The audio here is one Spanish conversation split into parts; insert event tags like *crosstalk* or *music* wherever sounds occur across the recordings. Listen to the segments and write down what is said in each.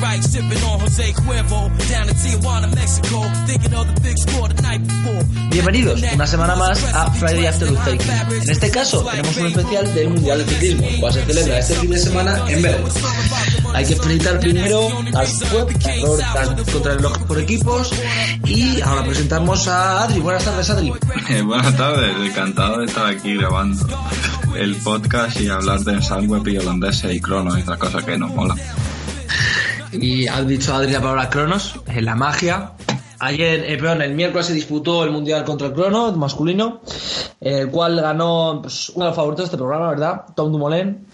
right, sipping on Jose Cuervo. Down in Tijuana, Mexico, thinking of the big score the night before. Bienvenidos una semana más a Friday After Uzbekistan. En este caso tenemos un especial del Mundial de Ciclismo, cual se celebra este fin de semana en Berlín. Hay que felicitar primero al web, ganador contra el reloj por equipos, y ahora presentamos a Adri. Buenas tardes, Adri. Eh, buenas tardes, encantado de estar aquí grabando el podcast y hablar de Sunweb y holandeses y cronos y otras cosas que nos mola. Y has dicho Adri la palabra cronos, en la magia. Ayer, eh, perdón, el miércoles se disputó el Mundial contra el Crono masculino, el cual ganó pues, uno de los favoritos de este programa, ¿verdad? Tom Dumoulin.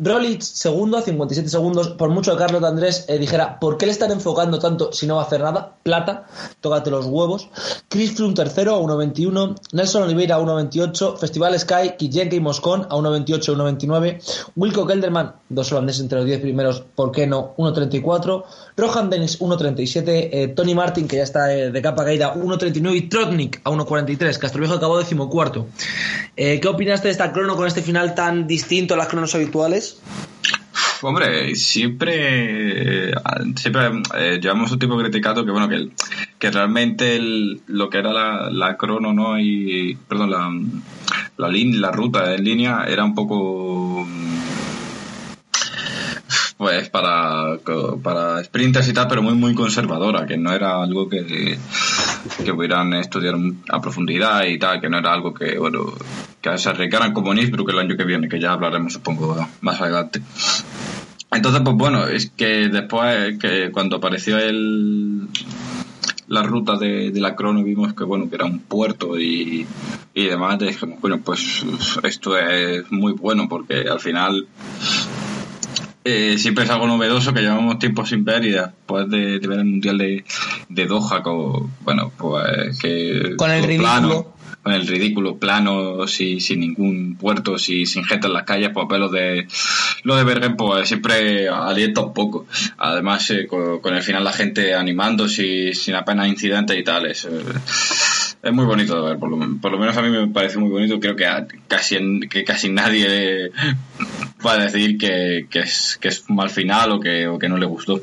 Rolich, segundo, a 57 segundos. Por mucho que Carlos de Andrés eh, dijera, ¿por qué le están enfocando tanto si no va a hacer nada? Plata, tócate los huevos. Chris Froome, tercero, a 1.21. Nelson Oliveira, a 1.28. Festival Sky, Kijenke y Moscón, a 1.28 1.29. Wilco Kelderman, dos holandeses entre los 10 primeros, ¿por qué no? 1.34. Rohan Dennis, 1.37. Eh, Tony Martin, que ya está eh, de capa caída, 1.39. Y Trotnik, a 1.43. Castroviejo acabó decimocuarto. Eh, ¿Qué opinaste de esta crono con este final tan distinto a las cronos habituales? Hombre, siempre, siempre eh, llevamos un tipo criticado que bueno que, que realmente lo que era la, la crono no y perdón la la, la ruta en línea era un poco pues para para sprinters y tal pero muy muy conservadora que no era algo que que pudieran estudiar a profundidad y tal que no era algo que bueno que se arriesgaran como en Innsbruck el año que viene que ya hablaremos supongo más adelante entonces, pues bueno, es que después, que cuando apareció el la ruta de, de la crono vimos que bueno que era un puerto y, y demás dijimos bueno pues esto es muy bueno porque al final eh, siempre es algo novedoso que llevamos tiempo sin ver y después de, de ver el mundial de, de Doha con, bueno pues que Con el ridículo. El ridículo plano sin, sin ningún puerto sin, sin gente en las calles pues de lo de Bergen pues siempre alienta un poco. Además eh, con, el final la gente animando sin, sin apenas incidentes y tal es, eh, es muy bonito de ver. Por lo, por lo menos a mí me parece muy bonito. Creo que a- casi que casi nadie va a decir que, que es que es un mal final o que, o que no le gustó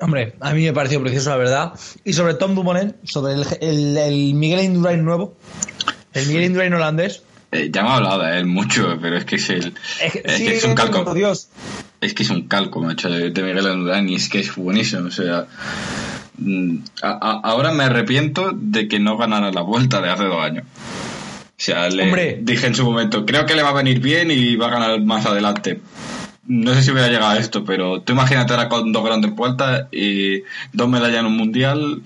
Hombre, a mí me pareció precioso, la verdad. Y sobre Tom Dumoulin, sobre el, el, el Miguel Indurain nuevo, el Miguel Indurain holandés. Eh, ya hemos hablado de él mucho pero es que es el Es que, es, sí, que es un calco Dios. es que es un calco, macho, de, de Miguel Indurain y es que es buenísimo. O sea, mm, a- a- ahora me arrepiento de que no ganara la vuelta de hace dos años. O sea, le Hombre. dije en su momento, creo que le va a venir bien y va a ganar más adelante. No sé si hubiera llegado a esto, pero tú imagínate ahora con dos grandes vueltas y dos medallas en un mundial,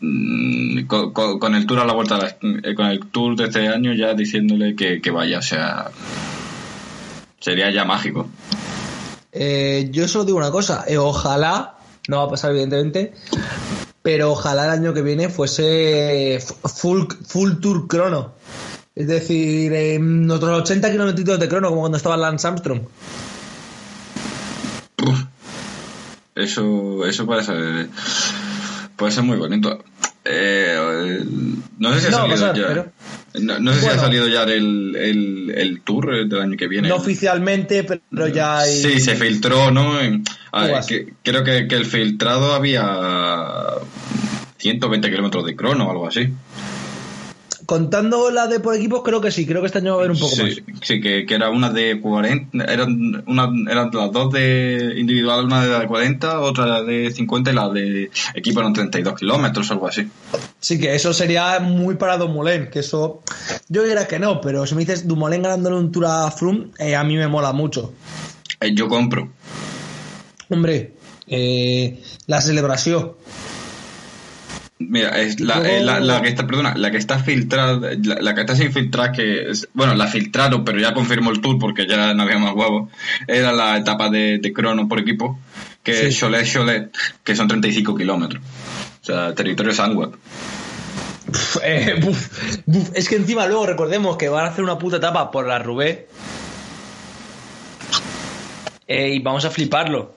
mm, con, el tour a la vuelta, eh, con el tour de este año ya diciéndole que, que vaya, o sea, sería ya mágico. Eh, yo solo digo una cosa, eh, ojalá, no va a pasar evidentemente, pero ojalá el año que viene fuese full, full tour crono. Es decir, en otros 80 kilómetros de crono, como cuando estaba Lance Armstrong. Eso, eso puede ser, puede ser muy bonito. Eh, no sé si ha No salido pasar, ya. pero- No, no sé si ha salido ya el, el, el tour del año que viene. No oficialmente, pero ya hay... Sí, se filtró, ¿no? En- a ver, Uvas. que- creo que, que el filtrado había 120 kilómetros de crono o algo así. Contando la de por equipos, creo que sí, creo que este año va a haber un poco sí, más. sí, que, que era una de 40, eran, una, eran las dos de individual, una de 40, otra de 50 y la de equipo eran 32 kilómetros, algo así. Sí, que eso sería muy para Dumoulin, que eso... Yo diría que no, pero si me dices Dumoulin ganándole un Tour a Froome, eh, a mí me mola mucho. Eh, yo compro. Hombre, eh, la celebración. Mira, es la, eh, la, la que está, perdona, la que está filtrada, la, la que está sin filtrar, que es, bueno, la filtraron, pero ya confirmó el tour porque ya no había más huevos, era la etapa de, de crono por equipo, que Sí. es Cholet Cholet, que son 35 kilómetros. O sea, territorio Sunweb. Pf, eh, buf, buf. Es que encima luego recordemos que van a hacer una puta etapa por la Rubé. Eh, y vamos a fliparlo.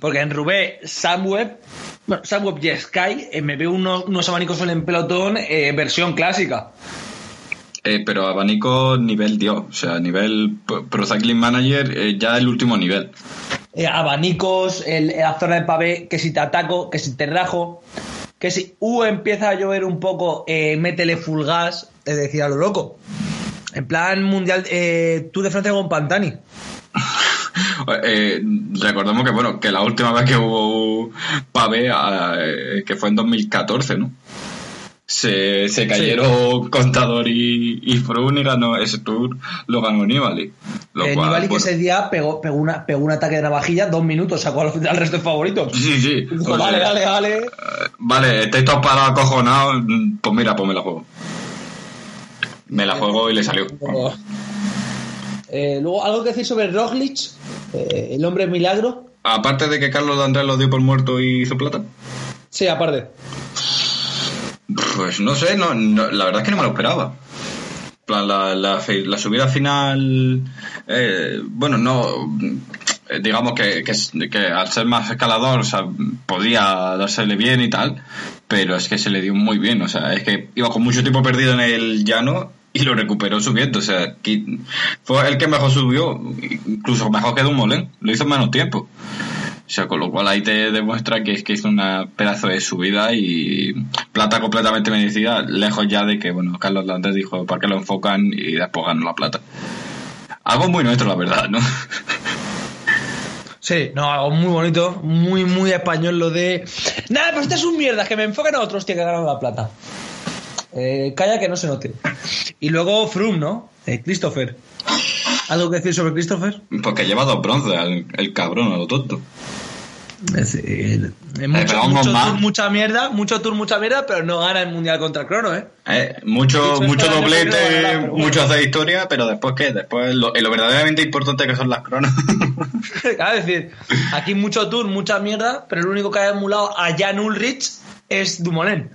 Porque en Rubé, Samweb, bueno, Samweb y Sky, eh, me veo unos, unos abanicos en pelotón eh, versión clásica. Eh, pero abanico nivel Dios, o sea, nivel Pro Cycling Manager eh, ya el último nivel. Eh, abanicos, el, la zona de pavé, que si te ataco, que si te rajo, que si uh, empieza a llover un poco, métele full gas, es decir, a lo loco. En plan mundial, eh, tú de Francia con Pantani. *laughs* *laughs* Eh, recordemos que bueno que la última vez que hubo pavé eh, que fue en 2014 no se, se cayeron Contador y, y Froome y ganó ese tour lo ganó Nibali lo Eh, cual, Nibali que ese día pegó, pegó, una, pegó un ataque de navajilla, dos minutos, sacó al, al resto de favoritos. sí sí. Dijo, o sea, vale, vale, vale. eh, vale estáis todos parados acojonados pues mira pues me la juego. Me la juego y le salió Eh, luego, algo que decir sobre Roglic, eh, el hombre milagro. aparte de que Carlos de Andrés lo dio por muerto y hizo plata Sí, aparte. Pues no sé, no, no, la verdad es que no me lo esperaba. Plan, La, la, fe- la subida final, eh, bueno, no, eh, digamos que, que, que al ser más escalador, o sea, podía dársele bien y tal, pero es que se le dio muy bien, o sea, es que iba con mucho tiempo perdido en el llano y lo recuperó subiendo, o sea, fue el que mejor subió, incluso mejor que Dumoulin, lo hizo en menos tiempo. O sea, con lo cual ahí te demuestra que es que hizo una pedazo de subida y plata completamente merecida, lejos ya de que, bueno, Carlos Landes dijo, ¿para qué lo enfocan? Y después ganó la plata. Algo muy nuestro, la verdad, ¿no? Sí, no, algo muy bonito, muy, muy español lo de. Nada, pues este es un mierda, que me enfoquen a otros, que ganan la plata. Eh, calla que no se note. Y luego Froome, ¿no? Eh, Christopher. ¿Algo que decir sobre Christopher? Porque lleva dos bronces, el, el cabrón, a lo tonto. Es decir, eh, mucho, mucho tour, mucha mierda, mucho tour, mucha mierda, pero no gana el mundial contra el crono, ¿eh? Eh, mucho mucho doblete, bueno. mucho hacer historia, pero después qué? Después lo, lo verdaderamente importante que son las cronos. *laughs* Es decir, aquí mucho tour, mucha mierda, pero el único que ha emulado a Jan Ulrich es Dumoulin.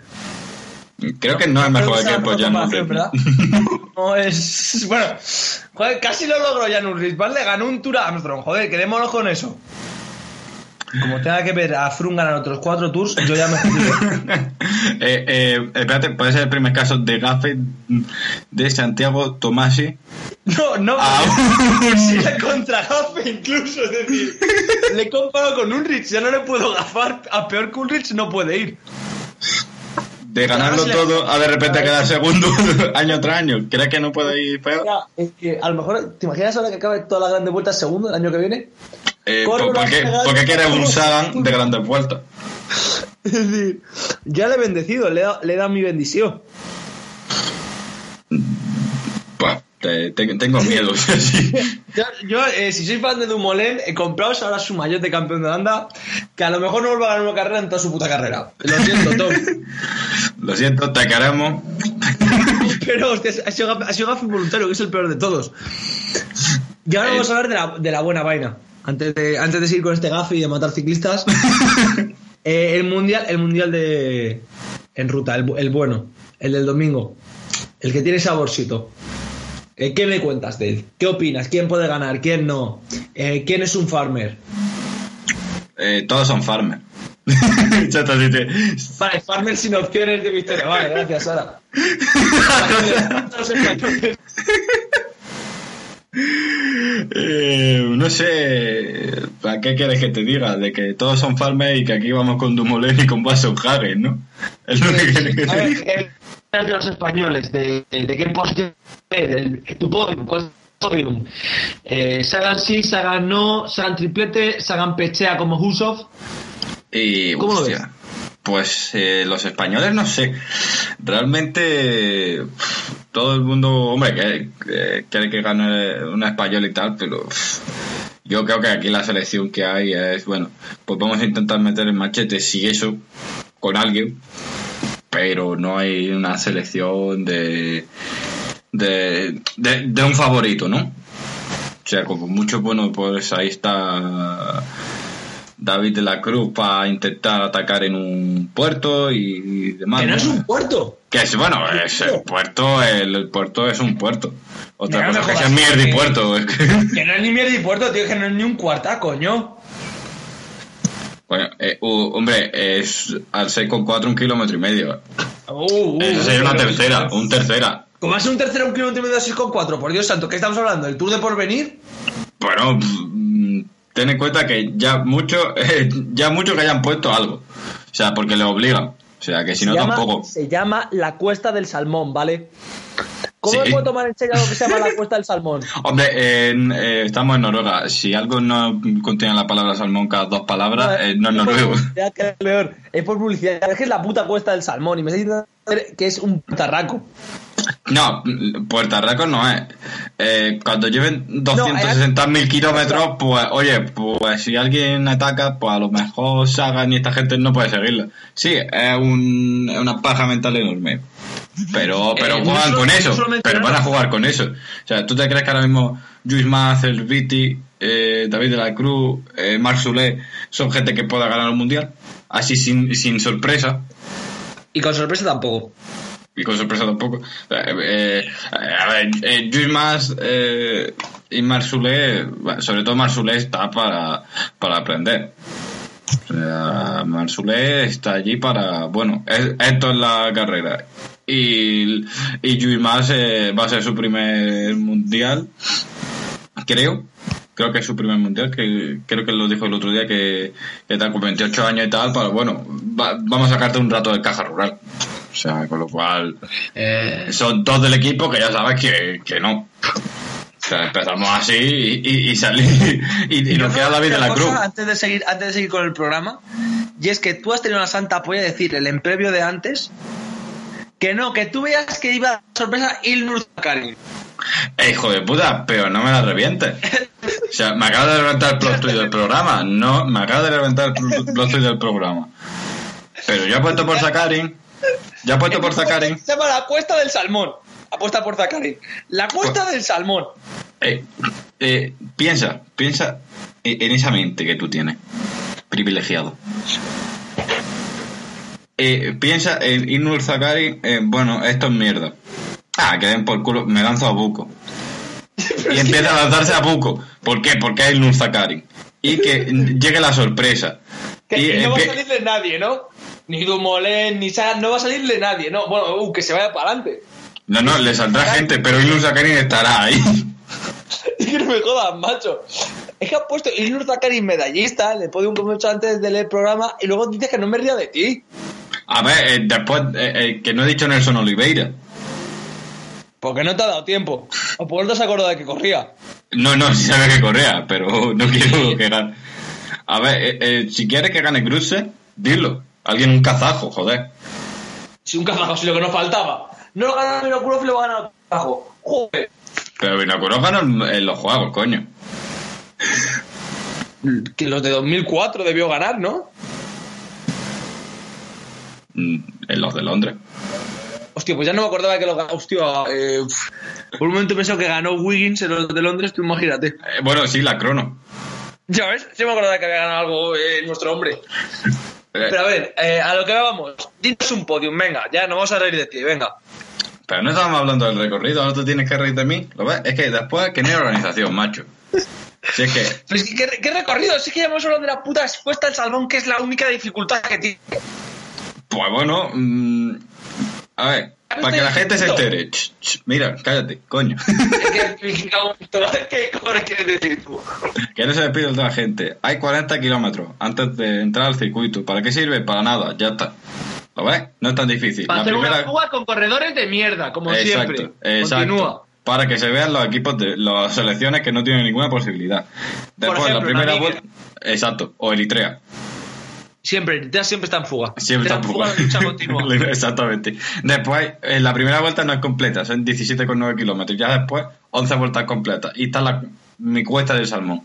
Creo que no es mejor es la ya no. es. Bueno, joder, casi lo logró Jan Ulrich, ¿vale? Ganó un Tour a Armstrong, joder, quedémonos con eso. Como tenga que ver a Froome ganar otros cuatro tours, yo ya me *laughs* eh, eh, espérate, puede ser el primer caso de gafe de Santiago Tomasi. No, no, porque *laughs* sí le contra Gafe incluso, es decir, le he comparado con Ulrich, ya no le puedo gafar, a peor que Ulrich no puede ir. De ganarlo todo a de repente quedar segundo *laughs* año tras año. ¿Crees que no puede ir peor? Es que a lo mejor, ¿te imaginas ahora que acabe todas las grandes vueltas segundo el año que viene? Eh, ¿por, por qué, cagada. por qué quieres un *laughs* Sagan de grandes vueltas? Es decir, ya le he bendecido, le he dado, le he dado mi bendición. Pues, te- te- tengo miedo. *laughs* sí. Yo, yo, eh, si soy fan de Dumoulin, he comprado ahora su maillot de campeón de Holanda, que a lo mejor no vuelva a ganar una carrera en toda su puta carrera. Lo siento, Tom. *laughs* Lo siento, te queremos. *laughs* Pero hostia, ha sido, ha sido voluntario, que es el peor de todos. Y ahora vamos a hablar de la, de la buena vaina. Antes de, antes de seguir con este gafe y de matar ciclistas. eh, el mundial, el mundial de. En ruta, el, el bueno. El del domingo. El que tiene saborcito. Eh, ¿Qué me cuentas de él? ¿Qué opinas? ¿Quién puede ganar? ¿Quién no? Eh, ¿Quién es un farmer? Eh, todos son sí. *laughs* Vale, farmer sin opciones de victoria. Vale, gracias, Sara. Eh, no sé, ¿para qué quieres que te diga? De que todos son farmers y que aquí vamos con Dumoulin y con Hagen, ¿no? Es lo que quieres que te diga. De los españoles, de, de, de qué posición del tu podium, ¿cuál es tu podium? Eh, Sagan sí, Sagan no, Sagan triplete, Sagan pechea como Husov. Y, ¿Cómo lo hostia, Pues eh, los españoles, no sé. Realmente todo el mundo, hombre, que, que- quiere que gane un español y tal, pero yo creo que aquí la selección que hay es, bueno, pues vamos a intentar meter el machete, si eso, con alguien, pero no hay una selección de, de, de, de un favorito, ¿no? O sea, como mucho, bueno, pues ahí está David de la Cruz para intentar atacar en un puerto y, demás. Que no es un puerto. Que es, bueno, es el puerto, el, el puerto es un puerto. Otra no cosa que es jodas, mierda y puerto. Que no es ni mierda y puerto, tío, que no es ni un cuarta, coño. Bueno, eh, uh, hombre, es al 6,4 un kilómetro y medio. Uh, uh, Eso sería una pero- tercera, un tercera. A ser un tercero a un kilómetro y medio de 6,4, por Dios santo, ¿qué estamos hablando? ¿El Tour de Porvenir? Bueno, mm, ten en cuenta que ya mucho, eh, ya mucho que hayan puesto algo. O sea, porque le obligan. O sea, que si no llama, tampoco. Se llama la Cuesta del Salmón, ¿vale? ¿Cómo Sí. me puedo tomar en serio algo que se llama la *laughs* Cuesta del Salmón? Hombre, eh, estamos en Noruega. Si algo no contiene la palabra salmón cada dos palabras, eh, no es noruego. es por publicidad. Es que es la puta Cuesta del Salmón y me estáis diciendo que es un tarraco. No, Puerto Rico no es. Eh, cuando lleven 260.000 kilómetros, pues, oye, pues si alguien ataca, pues a lo mejor Sagan y esta gente no puede seguirla. Sí, es, un, es una paja mental enorme. Pero, pero Eh, no juegan con eso. Pero van a jugar con eso. O sea, ¿tú te crees que ahora mismo Luis Maz, El Viti, eh, David de la Cruz, eh, Marc Soler son gente que pueda ganar un mundial? Así sin, sin sorpresa. Y con sorpresa tampoco. y con sorpresa tampoco. Eh, eh, a ver, eh, Lluís Mas eh, y bueno, sobre todo Marsulé está para, para aprender. O sea, Marsulé está allí para, bueno, es- esto es la carrera. Y, y Lluís Mas eh, va a ser su primer mundial, creo. Creo que es su primer mundial, que creo que lo dijo el otro día que, que tal con 28 años y tal, para bueno, va- vamos a sacarte un rato de caja rural. O sea, con lo cual Eh, son dos del equipo que ya sabes que, que no. O sea, empezamos así y, y, y salí y, y nos queda David de la Cruz. Antes de, seguir, antes de seguir con el programa, y es que tú has tenido una santa polla de decir el en previo de antes que no, que tú veas que iba a sorpresa Ilnur Zakarin. Eh, hijo de puta, pero no me la revientes. O sea, me acaba de levantar el plot del programa. No, me acaba de levantar el plot del programa. Pero yo apuesto por Zakarin. Ya apuesto por Zakarin. Se llama la cuesta del salmón. Apuesta por Zakarin. La cuesta del salmón. Eh, eh, piensa, piensa en en esa mente que tú tienes, privilegiado. Eh, piensa en Inur Zakari, eh, bueno, esto es mierda. Ah, que den por culo, me lanzo a Buco. *laughs* Y empieza a lanzarse a Buco. ¿Por qué? Porque es Inur Zakari. Y que llegue la sorpresa. Que Y y no va a salirle nadie, ¿no? Ni Dumoulin, ni Sagan, no va a salirle nadie, ¿no? Bueno, uh, que se vaya para adelante. No, no, le saldrá gente, pero Inur Zakari estará ahí. *laughs* Es que no me jodas, macho. Es que ha puesto Ilnur Zakarin medallista, le pone un comentario antes del programa y luego dices que no me ría de ti. A ver, eh, después, eh, eh, que no he dicho Nelson Oliveira. Porque no te ha dado tiempo. O por no te has acordado de que corría. No, no, *laughs* sí sabe que correa, pero no quiero que gane. A ver, eh, si quieres que gane Cruze, dilo. Alguien un kazajo, joder. Si un cazajo, si lo que nos faltaba. No lo gana Vinokurov lo va a ganar otro cazajo. Joder. Pero Vinokurov ganó en los juegos, coño. Que los de 2004 debió ganar, ¿no? Mm, En los de Londres. Hostia, pues ya no me acordaba que lo ganó. Hostia, eh, por un momento pensé que ganó Wiggins en los de Londres, tú imagínate. Eh, bueno, sí, la crono. Ya ves, sí me acordaba que había ganado algo eh, nuestro hombre. Eh, Pero a ver, eh, a lo que vamos. Dinos un podium, venga, ya no vamos a reír de ti, venga. pero no estábamos hablando del recorrido, ahora tú tienes que reír de mí. ¿Lo ves? Es que después que no hay organización, macho. Si es que, Pero es que, ¿qué, qué recorrido? Sí que ya hemos hablado de la puta expuesta al salmón, que es la única dificultad que tiene. Pues bueno, mm, a ver, para que la gente se entere. Ch, ch, mira, cállate, coño. *laughs* ¿Qué, qué, qué cojones quieres decir tú? Que no se despide de la gente. Hay 40 kilómetros antes de entrar al circuito. ¿Para qué sirve? Para nada, ya está. ¿Lo ves? No es tan difícil. Para La hacer primera- una fuga con corredores de mierda, como Exacto, siempre. exacto. Continúa. Para que se vean los equipos de las selecciones que no tienen ninguna posibilidad. Después, ejemplo, la primera vuelta. Exacto, o Eritrea. Siempre, Eritrea siempre está en fuga. Siempre Está en fuga de lucha *laughs* continua. *laughs* Exactamente. Después, en la primera vuelta no es completa, son 17,9 kilómetros. Ya después, 11 vueltas completas. Y está la, mi cuesta del salmón.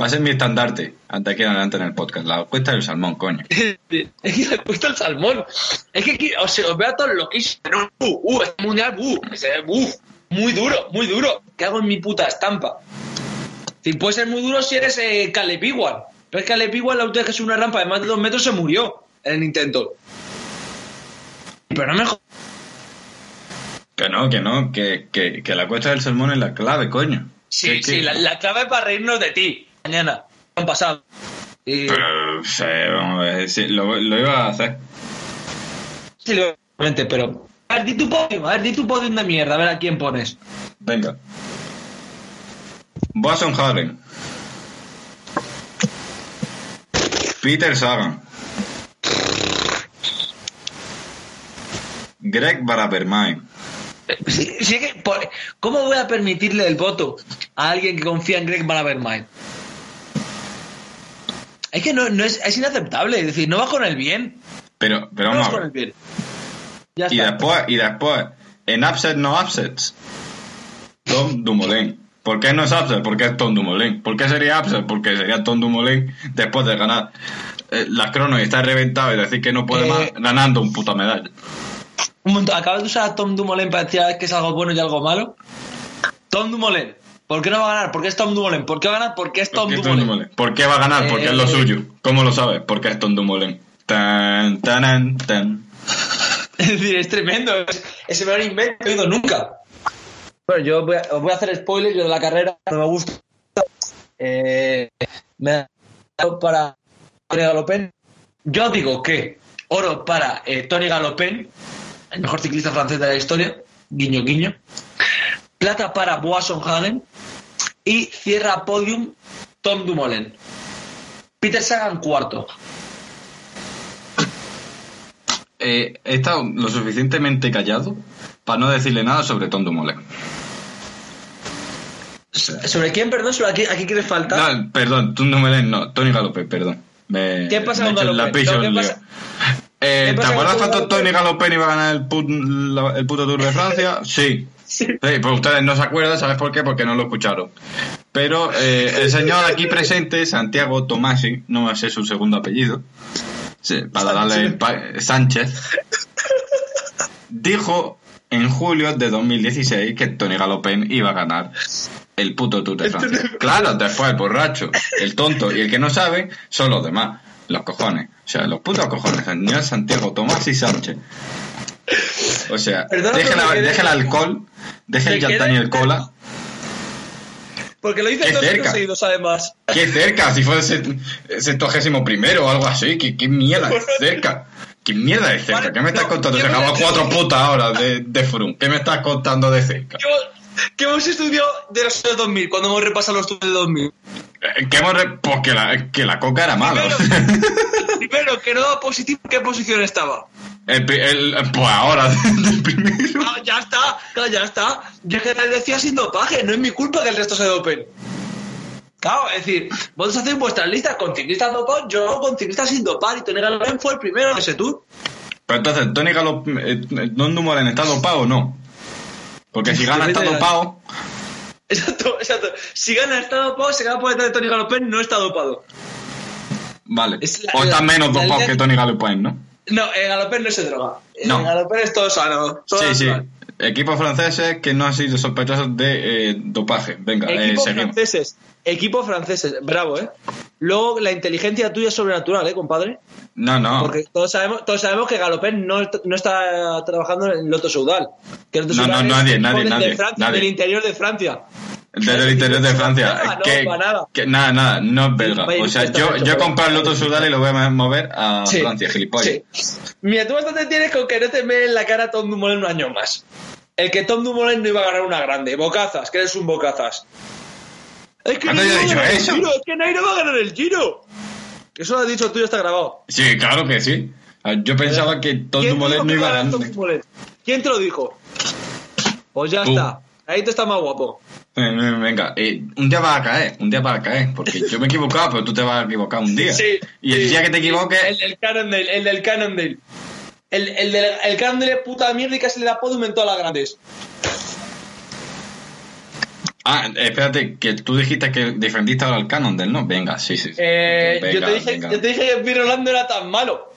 Va a ser mi estandarte, antes que adelante en el podcast. La cuesta del salmón, coño. *laughs* es que le cuesta el salmón. Es que aquí, o sea, os veo a todos loquísimos. No, uh, uh, este mundial, uh, uh, muy duro, muy duro. ¿Qué hago en mi puta estampa? Si puede ser muy duro si eres eh, Caleb Ewan. Pero es que Caleb Ewan, la última vez que subió una rampa de más de dos metros, se murió en el intento. Pero no me jodas. Que no, que no, que, que, que la cuesta del salmón es la clave, coño. Sí, Que- sí, que- la, la clave para reírnos de ti. Mañana. Han pasado. Y, Pero, sí, vamos a ver, sí, lo, lo iba a hacer. sí, obviamente, pero A ver, di tu podium, a ver, di tu podium de mierda, a ver a quién pones. Venga. Boasson Hagen. Peter Sagan. Greg Barabermain. Sí, sí que, por- ¿Cómo voy a permitirle el voto a alguien que confía en Greg Barabermain? Es que no, no es, es inaceptable, es decir, no va con el bien. Pero, pero No vamos va a con el ver. bien. Ya Y está. después, y después, en upset no upsets. Tom Dumoulin. ¿Por qué no es upset? Porque es Tom Dumoulin. ¿Por qué sería upset? Porque sería Tom Dumoulin después de ganar eh, las cronos y estar reventado y decir que no puede Eh, más ganando un puta medalla. Un ¿acabas de usar a Tom Dumoulin para decir que es algo bueno y algo malo? Tom Dumoulin. ¿Por qué no va a ganar? ¿Por qué es Tom Dumoulin? ¿Por qué va a ganar? Porque es ¿Por Tom qué Tom Dumoulin. Dumoulin? ¿Por qué va a ganar? Porque es lo Eh, suyo. ¿Cómo lo sabes? Porque es Tom Dumoulin. Tan, tan, tan. *laughs* Es decir, es tremendo. Es, es el mejor invento que he oído nunca. Bueno, yo voy a, voy a hacer spoilers yo de la carrera. No me gusta. Eh, me ha dado para Tony Galopin. Yo digo que oro para eh, Tony Galopin, el mejor ciclista francés de la historia. Guiño, guiño. Plata para Boasson Hagen. Y cierra podium Tom Dumoulin. Peter Sagan cuarto. Eh, he estado lo suficientemente callado para no decirle nada sobre Tom Dumoulin. ¿Sobre quién, perdón? ¿Sobre a quién, a quién quieres faltar? No, perdón, Tom Dumoulin no, Tony Galopin, perdón. Me- ¿Qué pasa me con picha No, ¿qué pasa? Eh, ¿Qué ¿Te acuerdas cuando? Tony Galopin iba a ganar el, put- la- el puto Tour de Francia? *laughs* Sí. Sí. Sí, pues ustedes no se acuerdan, ¿sabes por qué? Porque no lo escucharon. Pero eh, el señor aquí presente, Santiago Tomasi, no sé su segundo apellido, sí, para darle Sánchez, dijo en julio de 2016 que Tony Galopin iba a ganar el puto Tour de Francia. Claro, después el borracho, el tonto y el que no sabe son los demás, los cojones. O sea, los putos cojones, señor Santiago Tomasi Sánchez. O sea, Perdona, deje, pero la- deje el alcohol, deje el Yaltán y el cola. Porque lo hice dos cerca. seguidos, además. Qué cerca, si fuese centogésimo primero o algo así. ¿Qué, qué mierda de *laughs* cerca? ¿Qué mierda de cerca? Vale, ¿Qué me estás no, contando? Se yo acabó cuatro putas horas de, de. ¿Qué me estás contando de cerca? ¿Qué qué hemos estudiado de los años 2000, cuando hemos repasado los estudios de 2000? Eh, ¿Qué hemos re- Pues que la, que la coca era mala. Primero, *laughs* primero, que no daba positivo, ¿en qué posición estaba? El, pri- el- pues ahora, *laughs* del primero. Ah, ya está, claro, ya está. Yo es que les decía sin dopaje, no es mi culpa que el resto se dopen. Claro, es decir, vosotros hacéis vuestras listas con ciclistas dopados, yo con ciclistas sin dopar, y Tony Galopin fue el primero en ese tour. Pero entonces, ¿Tony Galop, eh, Don Dumoulin está dopado o no? Porque si gana está dopado, Exacto, exacto. Si gana está dopado, se gana por detrás de Tony Galopin, no está dopado. vale. Es la- o está menos dopado que Tony Galopin, ¿no? No, el Galopin no se droga. El No. Galopin es todo sano. Todo Sí, sí. Equipos franceses que no han sido sospechosos de eh, dopaje. Venga, eh, Equipos seguimos. franceses. Equipos franceses. Bravo, ¿eh? Luego, la inteligencia tuya es sobrenatural, ¿eh, compadre? No, no. Porque todos sabemos, todos sabemos que Galopin no, no está trabajando en Loto. Que Lotto No, no, es nadie, nadie, de nadie, Francia, nadie. Del interior de Francia. Desde el interior de Francia. *laughs* No, que, para nada. que- nada, nada, no es belga. O sea, yo, yo he comprado el Loto Sudal y lo voy a mover a Sí, Francia, gilipollas. sí. Mira, tú bastante tienes con que no te me en la cara Tom Dumoulin un año más. El que Tom Dumoulin no iba a ganar una grande. Bocazas, que eres un bocazas. Es que ¿Cuándo Nairo yo he va a dicho ganar el eso? Giro, es que Nairo va a ganar el Giro. Eso lo has dicho tú y está grabado. Sí, claro que sí. Yo pensaba que Tom ¿Quién te Dumoulin dijo no iba a ganar. ¿Quién te lo dijo? Pues ya está. Ahí te está más guapo. Eh, Venga, eh, un día vas a caer, un día vas a caer, porque yo me he equivocado, pero tú te vas a equivocar un día. Sí. y el sí. día que te El equivoques, del Cannondale, el del Cannondale. El, el del el Cannondale es puta mierda y casi le da podium en todas las grandes. Ah, espérate, que tú dijiste que defendiste ahora al Cannondale, ¿no? Venga, sí, sí. sí. Eh, yo, te dije, yo te dije que Piro Orlando era tan malo.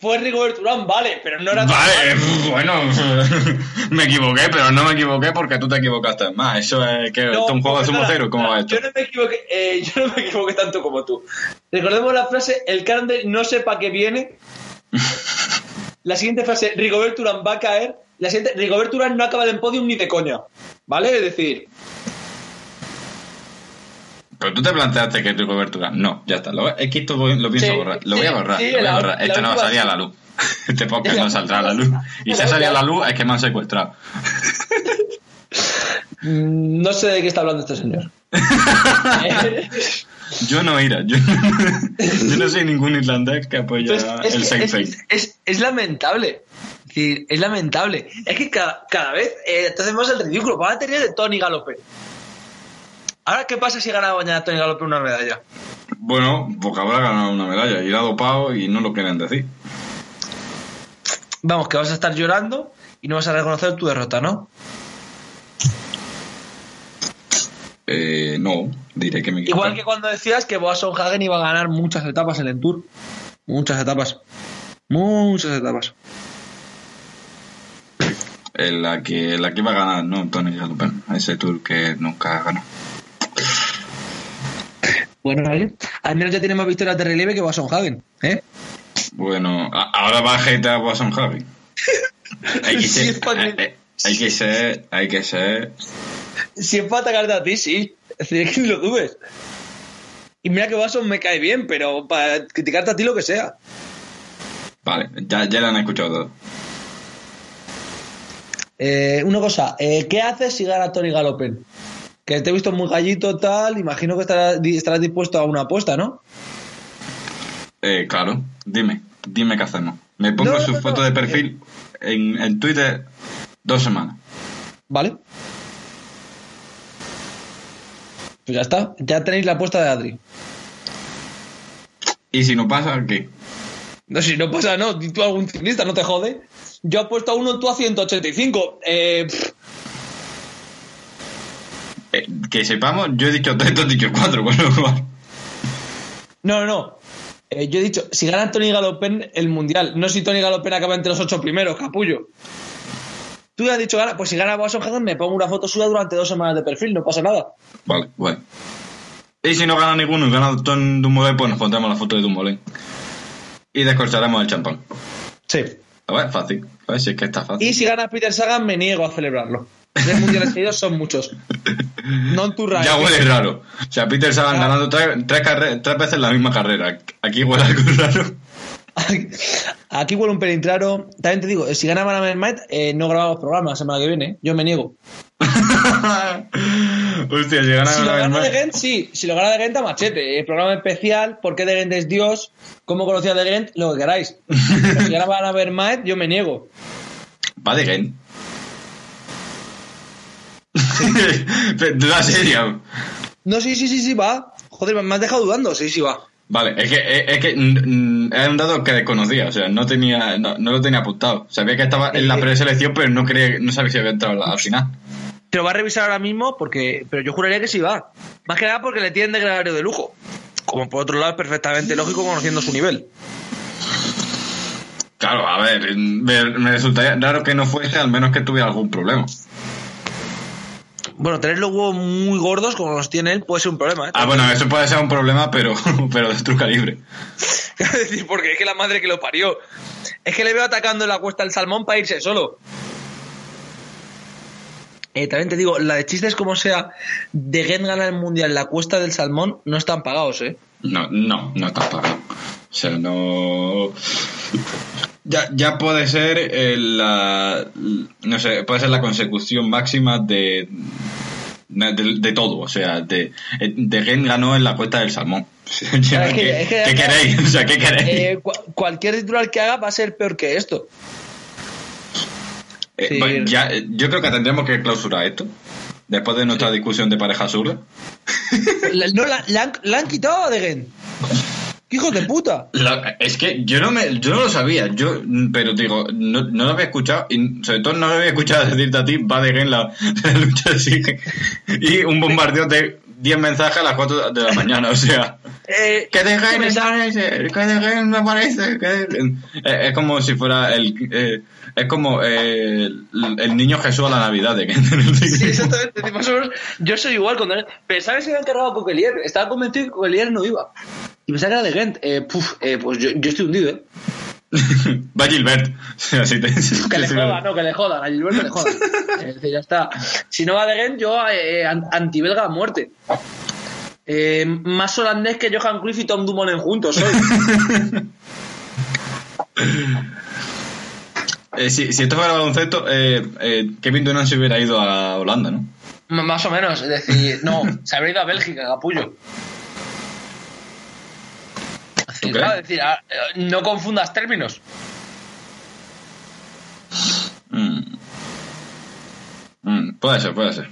Fue Rigobert Urán, vale, pero no era tan Vale, malo. bueno, *laughs* me equivoqué, pero no me equivoqué porque tú te equivocaste más. Eso es que No, un juego de sumo cero, ¿cómo va esto? Yo no me equivoqué, eh, *laughs* yo no me equivoqué tanto como tú. Recordemos la frase, el Cannondale no sepa qué viene. *laughs* La siguiente frase, Rigobert Urán va a caer. La siguiente, Rigobert Urán no acaba en podium ni de coña. ¿Vale? Es decir, Pero tú te planteaste que tu cobertura. No, ya está. Lo, es que esto voy- lo pienso Sí, borrar. Lo voy a borrar. sí, lo voy a la- borrar. la Esto no va a salir a la luz. *laughs* Este podcast no saldrá a la luz. Y si ha salido a la luz es que me han secuestrado. *laughs* No sé de qué está hablando este señor. *laughs* Yo no, Ira. Yo, yo no soy ningún irlandés que apoya Entonces, es, el Sinn es- es- es lamentable. Es decir, es lamentable. Es que cada, cada vez eh, te hacemos el ridículo. Van a tener de Tony Galope. Ahora, ¿qué pasa si gana mañana Tony Galope una medalla? Bueno, porque habrá ganado una medalla. Irá dopado y no lo quieren decir. Vamos, que vas a estar llorando y no vas a reconocer tu derrota, ¿no? Eh, no, diré que me Igual que cuando decías que Boasson Hagen iba a ganar muchas etapas en el Tour. Muchas etapas. Muchas etapas. En la que, la que iba a ganar, ¿no? Tony Galopin. Ese tour que nunca ganó. Bueno, ¿eh? al menos ya tiene más victorias de relieve que Boasson Hagen, ¿eh? Bueno, ahora va a hatear a Watson Javi. *laughs* Hay que ser, hay, que ser, hay que ser. Si es para atacarte a ti, sí. Es decir, que lo dudes. Y mira que Boasson me cae bien, pero para criticarte a ti lo que sea. Vale, ya, ya lo han escuchado todo. Eh, una cosa, eh, ¿qué haces si gana Tony Galopen? Que te he visto muy gallito tal, imagino que estarás, di- estarás dispuesto a una apuesta, ¿no? Eh, claro, dime, dime qué hacemos. Me pongo No, su no, foto de perfil en, en Twitter dos semanas. ¿Vale? Pues ya está, ya tenéis la apuesta de Adri. Y si no pasa, ¿qué? No, si no pasa, no, tú algún ciclista, no te jode. Yo apuesto a uno, tú a 185. Eh, Eh, que sepamos, yo he dicho tres, tú has dicho cuatro, cual. *laughs* no, no, no. Eh, yo he dicho, si gana Tony Galopen el mundial, no si Tony Galopen acaba entre los ocho primeros, capullo. Tú ya has dicho, gana, pues si gana Boasson Hagen me pongo una foto suya durante dos semanas de perfil, no pasa nada. Vale, bueno. Y si no gana ninguno y gana Tom Dumoulin, pues nos pondremos la foto de Dumoulin. Y descorcharemos el champán. Sí. A ver, fácil. A ver si es que está fácil. Y si gana Peter Sagan, me niego a celebrarlo. Tres mundiales seguidos son muchos. No en tu. Ya huele raro. O sea, Peter Sagan Ah. ganando tres, tres, tres veces la misma carrera. Aquí huele algo raro. Aquí huele un pelín claro. También te digo, si gana Van eh, no grabamos programa la semana que viene. Yo me niego. *laughs* Hostia, si lo gana de Gent, sí. Si lo gana de Gent, a machete. El programa especial, ¿por qué de Gent es Dios? ¿Cómo conocía de Gent? Lo que queráis. Pero si gana Van Avermaet, yo me niego. Va de Gen. La *laughs* serio. No, sí, sí, sí, sí, va. Joder, me has dejado dudando. Sí, sí, va. Vale, es que, es, que es un dato que desconocía, o sea, no tenía, no, no lo tenía apuntado. Sabía que estaba en la Eh, preselección, pero no creía, no sabía si había entrado al final. Te lo va a revisar ahora mismo, porque pero yo juraría que sí va. Más que nada porque le tienen de gregario de lujo. Como por otro lado es perfectamente lógico conociendo su nivel. Claro, a ver, me, me resultaría raro que no fuese, al menos que tuviera algún problema. Bueno, tener los huevos muy gordos como los tiene él puede ser un problema, ¿eh? Ah, bueno, eso puede ser un problema, pero, *laughs* pero de otro calibre. *laughs* Decir, porque es que la madre que lo parió. Es que le veo atacando en la cuesta el salmón para irse solo. Eh, también te digo, la de chistes como sea, de Gent gana el mundial, la cuesta del salmón, no están pagados, ¿eh? No, no, no está pagado. O sea, no. Ya, ya puede ser el, la. No sé, puede ser la consecución máxima de. De, de todo, o sea, de, de Gen ganó en la cuesta del salmón. ¿Qué, queréis? O sea, ¿qué queréis? Eh, cu- cualquier titular que haga va a ser peor que esto. Eh, sí. bueno, ya, eh, yo creo que tendremos que clausurar esto. Después de nuestra discusión de pareja. La- no, la, la han, la han quitado de Gent. ¡Qué hijos de puta! Es que yo no me, yo no lo sabía, yo, pero digo, no, no lo había escuchado y sobre todo no lo había escuchado decirte a ti, va de en la, la lucha sigue y un bombardeo de 10 mensajes a las 4 de la mañana, o sea, Eh, que de ¿qué Gen me- desaparece, que de Gen no aparece, que Eh, es como si fuera el, eh, es como eh, el, el niño Jesús a la Navidad de. Sí, exactamente. Yo soy igual cuando pensaba que se había encargado Coquelier. Estaba convencido que Coquelier no iba. Y pensaba que era de Gent. Eh, puf, eh, pues yo, yo estoy hundido, ¿eh? *laughs* Va Gilbert, *laughs* así te, Que le joda, no, que le jodan. A Gilbert que le jodan. *laughs* Es decir, ya está. Si no va de Gent, yo eh, an- antibelga a muerte. Eh, más holandés que Johan Cruyff y Tom Dumoulin juntos soy. *laughs* Eh, si, si esto fuera baloncesto, eh, eh, Kevin Durant se hubiera ido a Holanda, ¿no? M- Más o menos, es decir, no, se habría ido a Bélgica, capullo. Claro, es decir, ah, eh, no confundas términos. Mm. Mm, puede ser, puede ser.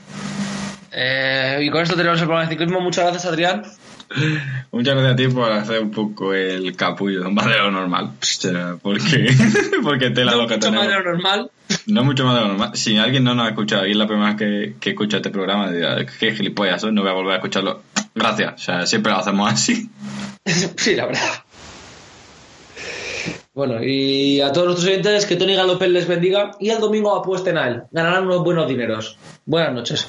Eh, y con esto tenemos el programa de ciclismo. Muchas gracias, Adrián. Muchas gracias a ti por hacer un poco el capullo, de lo normal. Porque, porque *laughs* tela lo que Mucho más tenemos. de lo normal. No mucho más de lo normal. Si alguien no nos ha escuchado y es la primera vez que, que escucha este programa, dirá, qué gilipollas soy, no voy a volver a escucharlo. Gracias, o sea, siempre lo hacemos así. *laughs* sí, la verdad. Bueno, y a todos nuestros oyentes, que Tony Galopel les bendiga y el domingo apuesten a él. Ganarán unos buenos dineros. Buenas noches.